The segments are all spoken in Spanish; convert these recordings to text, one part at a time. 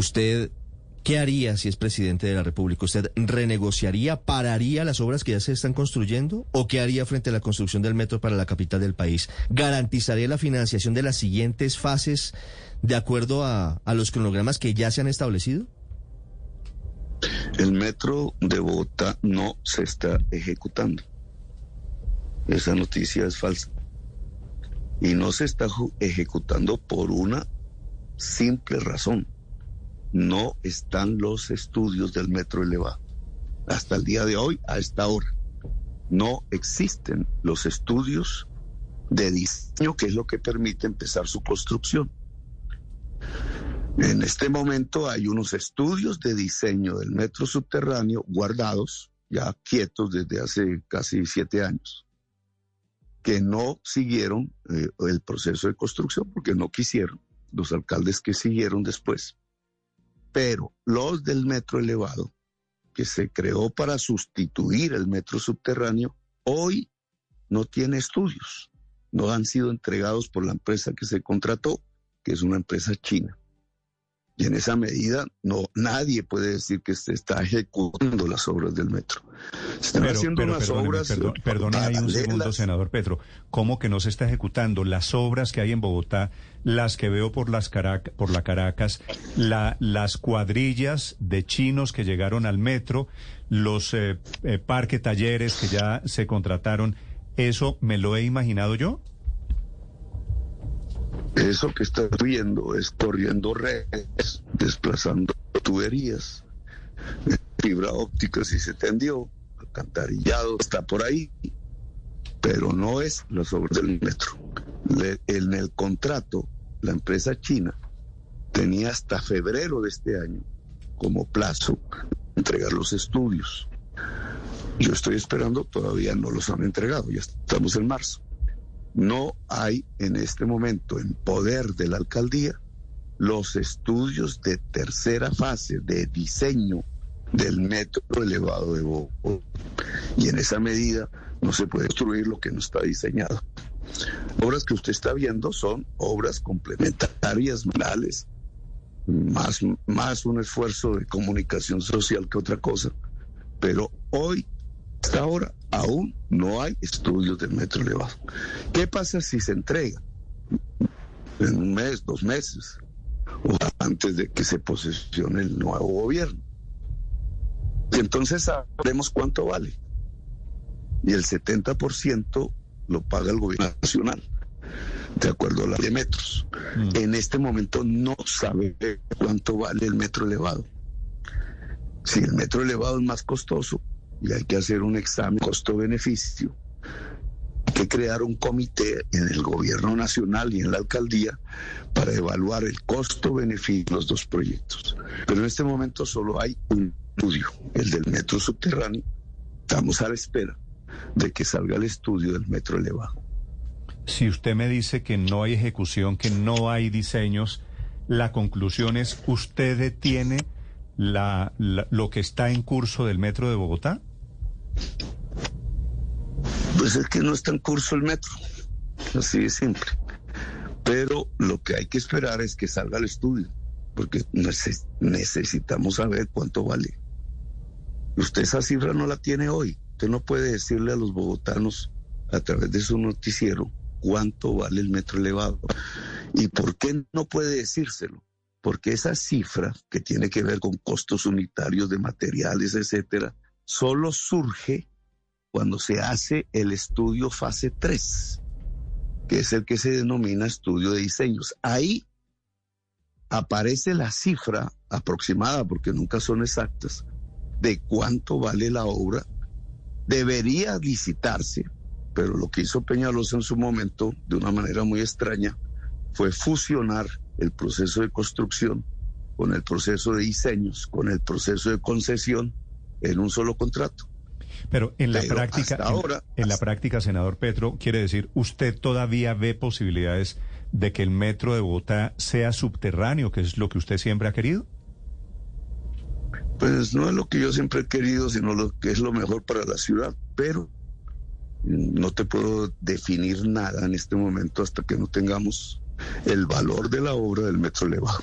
¿Usted qué haría si es presidente de la República? ¿Usted renegociaría, pararía las obras que ya se están construyendo? ¿O qué haría frente a la construcción del metro para la capital del país? ¿Garantizaría la financiación de las siguientes fases de acuerdo a, los cronogramas que ya se han establecido? El metro de Bogotá no se está ejecutando. Esa noticia es falsa. Y no se está ejecutando por una simple razón. No están los estudios del metro elevado. Hasta el día de hoy, a esta hora, no existen los estudios de diseño, que es lo que permite empezar su construcción. En este momento hay unos estudios de diseño del metro subterráneo guardados, ya quietos desde hace casi siete años, que no siguieron eh, el proceso de construcción porque no quisieron los alcaldes que siguieron después. Pero los del metro elevado, que se creó para sustituir el metro subterráneo, hoy no tiene estudios. No han sido entregados por la empresa que se contrató, que es una empresa china. Y en esa medida, no, nadie puede decir que se está ejecutando las obras del metro. Se están Pero, haciendo pero unas obras. perdón- ahí un segundo, senador Petro. ¿Cómo que no se está ejecutando las obras que hay en Bogotá, las que veo por las Carac- por la Caracas, la, las cuadrillas de chinos que llegaron al metro, los eh, eh, parque talleres que ya se contrataron? ¿Eso me lo he imaginado yo? Eso que estás viendo es corriendo redes, desplazando tuberías, fibra óptica si se tendió, alcantarillado está por ahí, pero no es las obras del metro. En el contrato, la empresa china tenía hasta febrero de este año como plazo entregar los estudios. Yo estoy esperando, todavía no los han entregado, ya estamos en marzo. No hay en este momento en poder de la alcaldía los estudios de tercera fase de diseño del metro elevado de Bogotá. Y en esa medida no se puede construir lo que no está diseñado. Obras que usted está viendo son obras complementarias, morales, más, más un esfuerzo de comunicación social que otra cosa. Pero hoy, hasta ahora, aún no hay estudios del metro elevado. ¿Qué pasa si se entrega en un mes, dos meses, o antes de que se posesione el nuevo gobierno? Entonces sabremos cuánto vale. Y el 70% lo paga el gobierno nacional, de acuerdo a la de metros. En este momento no sabe cuánto vale el metro elevado. Si el metro elevado es más costoso y hay que hacer un examen costo-beneficio, hay que crear un comité en el gobierno nacional y en la alcaldía para evaluar el costo-beneficio de los dos proyectos. Pero en este momento solo hay un estudio, el del metro subterráneo. Estamos a la espera de que salga el estudio del metro elevado. Si usted me dice que no hay ejecución, que no hay diseños, la conclusión es, ¿usted detiene lo que está en curso del metro de Bogotá? Pues es que no está en curso el metro, así de simple. Pero lo que hay que esperar es que salga el estudio, porque neces- necesitamos saber cuánto vale. Usted esa cifra no la tiene hoy. Usted no puede decirle a los bogotanos a través de su noticiero cuánto vale el metro elevado. ¿Y por qué no puede decírselo? Porque esa cifra que tiene que ver con costos unitarios de materiales, etcétera, solo surge cuando se hace el estudio fase 3, que es el que se denomina estudio de diseños. Ahí aparece la cifra aproximada, porque nunca son exactas, de cuánto vale la obra. Debería licitarse, pero lo que hizo Peñalosa en su momento, de una manera muy extraña, fue fusionar el proceso de construcción con el proceso de diseños, con el proceso de concesión en un solo contrato. Pero en la Pero práctica, hasta en- ahora- en, la práctica, senador Petro, quiere decir, ¿usted todavía ve posibilidades de que el metro de Bogotá sea subterráneo, que es lo que usted siempre ha querido? Pues no es lo que yo siempre he querido, sino lo que es lo mejor para la ciudad, pero no te puedo definir nada en este momento hasta que no tengamos el valor de la obra del metro elevado.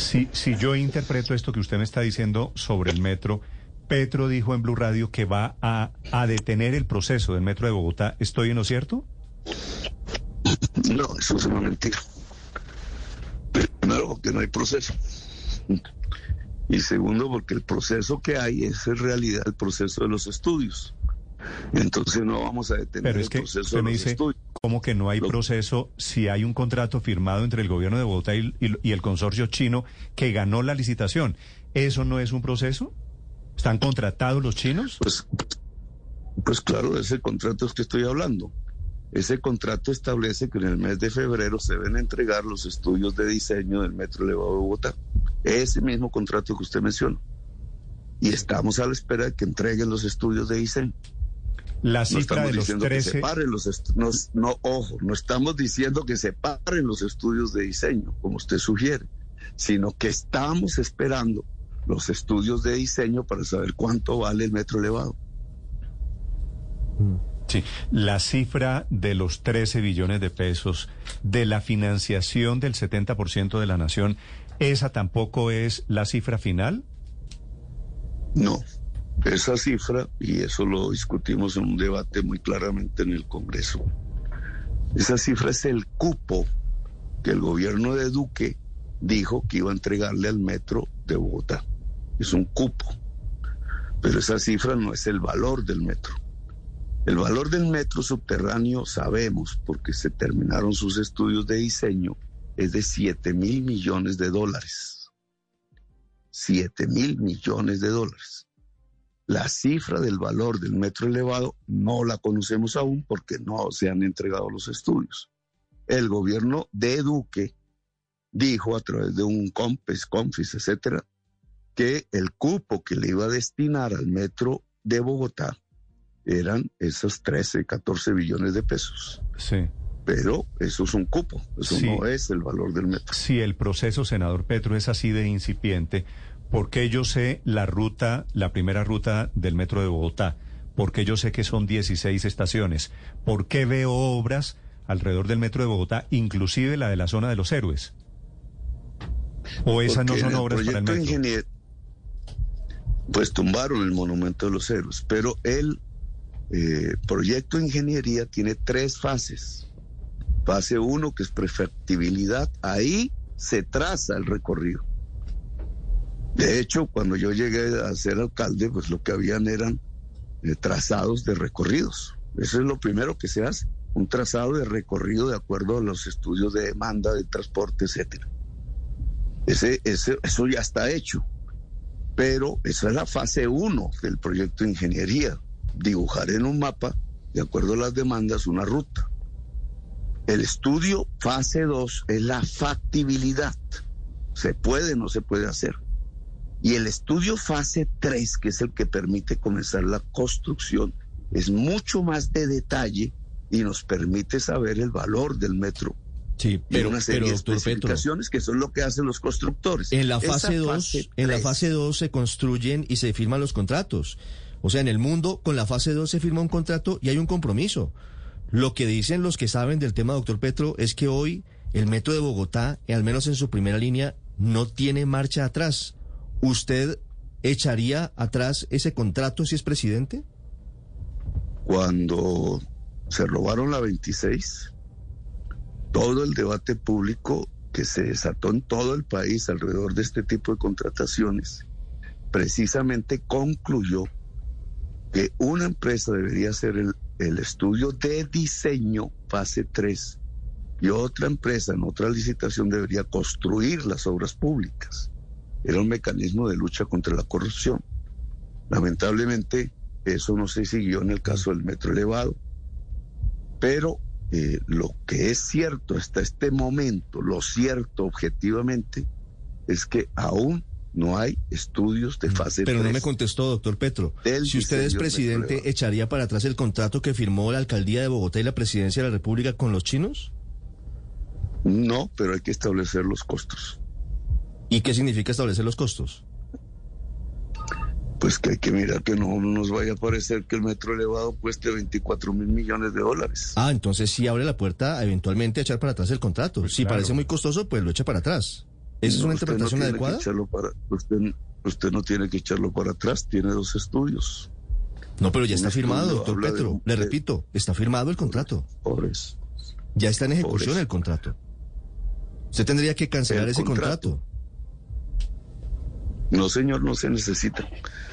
Si, si yo interpreto esto que usted me está diciendo sobre el metro, Petro dijo en Blue Radio que va a, a detener el proceso del metro de Bogotá. ¿Estoy en lo cierto? No, eso es una mentira. Primero, porque no hay proceso. Y segundo, porque el proceso que hay es en realidad el proceso de los estudios. Entonces no vamos a detener Pero es el proceso de los dice, estudios. ¿Cómo que no hay proceso si hay un contrato firmado entre el gobierno de Bogotá y, y- y el consorcio chino que ganó la licitación? ¿Eso no es un proceso? ¿Están contratados los chinos? Pues, pues claro, ese contrato es que estoy hablando. Ese contrato establece que en el mes de febrero se deben entregar los estudios de diseño del metro elevado de Bogotá. Ese mismo contrato que usted menciona. Y estamos a la espera de que entreguen los estudios de diseño. La No cifra estamos de los diciendo que 13... separen los est- no, no, ojo, no estamos diciendo que separen los estudios de diseño, como usted sugiere, sino que estamos esperando los estudios de diseño para saber cuánto vale el metro elevado. Sí, la cifra de los 13 billones de pesos de la financiación del 70% de la nación, ¿esa tampoco es la cifra final? No, esa cifra, y eso lo discutimos en un debate muy claramente en el Congreso, esa cifra es el cupo que el gobierno de Duque dijo que iba a entregarle al metro de Bogotá. Es un cupo, pero esa cifra no es el valor del metro. El valor del metro subterráneo sabemos, porque se terminaron sus estudios de diseño, es de 7 mil millones de dólares. 7 mil millones de dólares. La cifra del valor del metro elevado no la conocemos aún porque no se han entregado los estudios. El gobierno de Duque dijo a través de un COMPES, CONFIS, etcétera, que el cupo que le iba a destinar al metro de Bogotá eran esos 13, 14 billones de pesos. Sí. Pero eso es un cupo, eso Sí. no es el valor del metro. Si el proceso, senador Petro, es así de incipiente, ¿por qué yo sé la ruta, la primera ruta del metro de Bogotá? ¿Por qué yo sé que son 16 estaciones? ¿Por qué veo obras alrededor del metro de Bogotá, inclusive la de la zona de los héroes? ¿O esas no Porque son obras para el metro? ingenier- Pues tumbaron el monumento de los héroes, pero el eh, proyecto de ingeniería tiene tres fases. Fase uno, que es prefectibilidad, ahí se traza el recorrido. De hecho, cuando yo llegué a ser alcalde, pues lo que habían eran eh, trazados de recorridos. Eso es lo primero que se hace, un trazado de recorrido de acuerdo a los estudios de demanda, de transporte, etcétera. Ese, eso ya está hecho. Pero esa es la fase 1 del proyecto de ingeniería. Dibujar en un mapa, de acuerdo a las demandas, una ruta. El estudio fase 2 es la factibilidad. Se puede, no se puede hacer. Y el estudio fase 3, que es el que permite comenzar la construcción, es mucho más de detalle y nos permite saber el valor del metro Sí, y pero, una serie pero de doctor Petro, especificaciones que son lo que hacen los constructores. en la fase 2, en la fase 2 se construyen y se firman los contratos. O sea, en el mundo con la fase 2 se firma un contrato y hay un compromiso. Lo que dicen los que saben del tema, doctor Petro, es que hoy el metro de Bogotá, al menos en su primera línea, no tiene marcha atrás. ¿Usted echaría atrás ese contrato si es presidente? Cuando se robaron la 26, todo el debate público que se desató en todo el país alrededor de este tipo de contrataciones, precisamente concluyó que una empresa debería hacer el, estudio de diseño fase 3 y otra empresa en otra licitación debería construir las obras públicas. Era un mecanismo de lucha contra la corrupción. Lamentablemente, eso no se siguió en el caso del metro elevado. Pero eh, lo que es cierto hasta este momento, lo cierto objetivamente, es que aún no hay estudios de fase Pero no 3 me contestó, doctor Petro. Si usted es presidente. ¿echaría para atrás el contrato que firmó la alcaldía de Bogotá y la presidencia de la República con los chinos? No, pero hay que establecer los costos. ¿Y qué significa establecer los costos? Pues que hay que mirar que no nos vaya a parecer que el metro elevado cueste 24 mil millones de dólares. Ah, entonces sí abre la puerta eventualmente a echar para atrás el contrato. si claro. parece muy costoso, pues lo echa para atrás. ¿Esa es una no interpretación adecuada? para, usted, usted no tiene que echarlo para atrás, tiene dos estudios. No, pero ya está firmado, doctor Petro. un- Le repito, está firmado el contrato. Por eso. Ya está en ejecución el contrato. Usted tendría que cancelar El ese contrato. contrato. No, señor, no se necesita.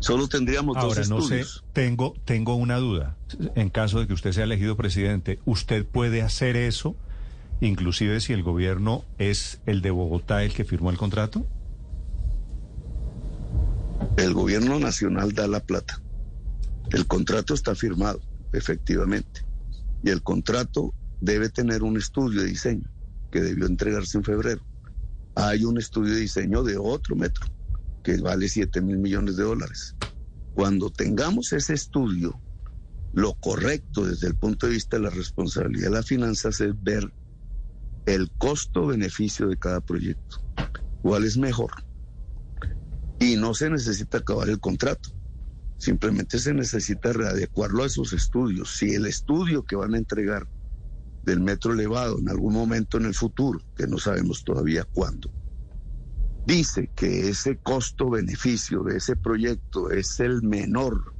Solo tendríamos Ahora, dos no sé, estudios. tengo, tengo una duda. En caso de que usted sea elegido presidente, ¿usted puede hacer eso, inclusive si el gobierno es el de Bogotá el que firmó el contrato? El gobierno nacional da la plata. El contrato está firmado, efectivamente. Y el contrato debe tener un estudio de diseño que debió entregarse en febrero. Hay un estudio de diseño de otro metro que vale 7 mil millones de dólares. Cuando tengamos ese estudio, lo correcto desde el punto de vista de la responsabilidad de las finanzas es ver el costo-beneficio de cada proyecto. ¿Cuál es mejor? Y no se necesita acabar el contrato. Simplemente se necesita readecuarlo a esos estudios. Si el estudio que van a entregar del metro elevado en algún momento en el futuro, que no sabemos todavía cuándo, dice que ese costo-beneficio de ese proyecto es el menor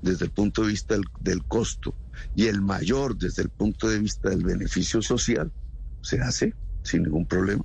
desde el punto de vista del, del costo y el mayor desde el punto de vista del beneficio social, se hace sin ningún problema.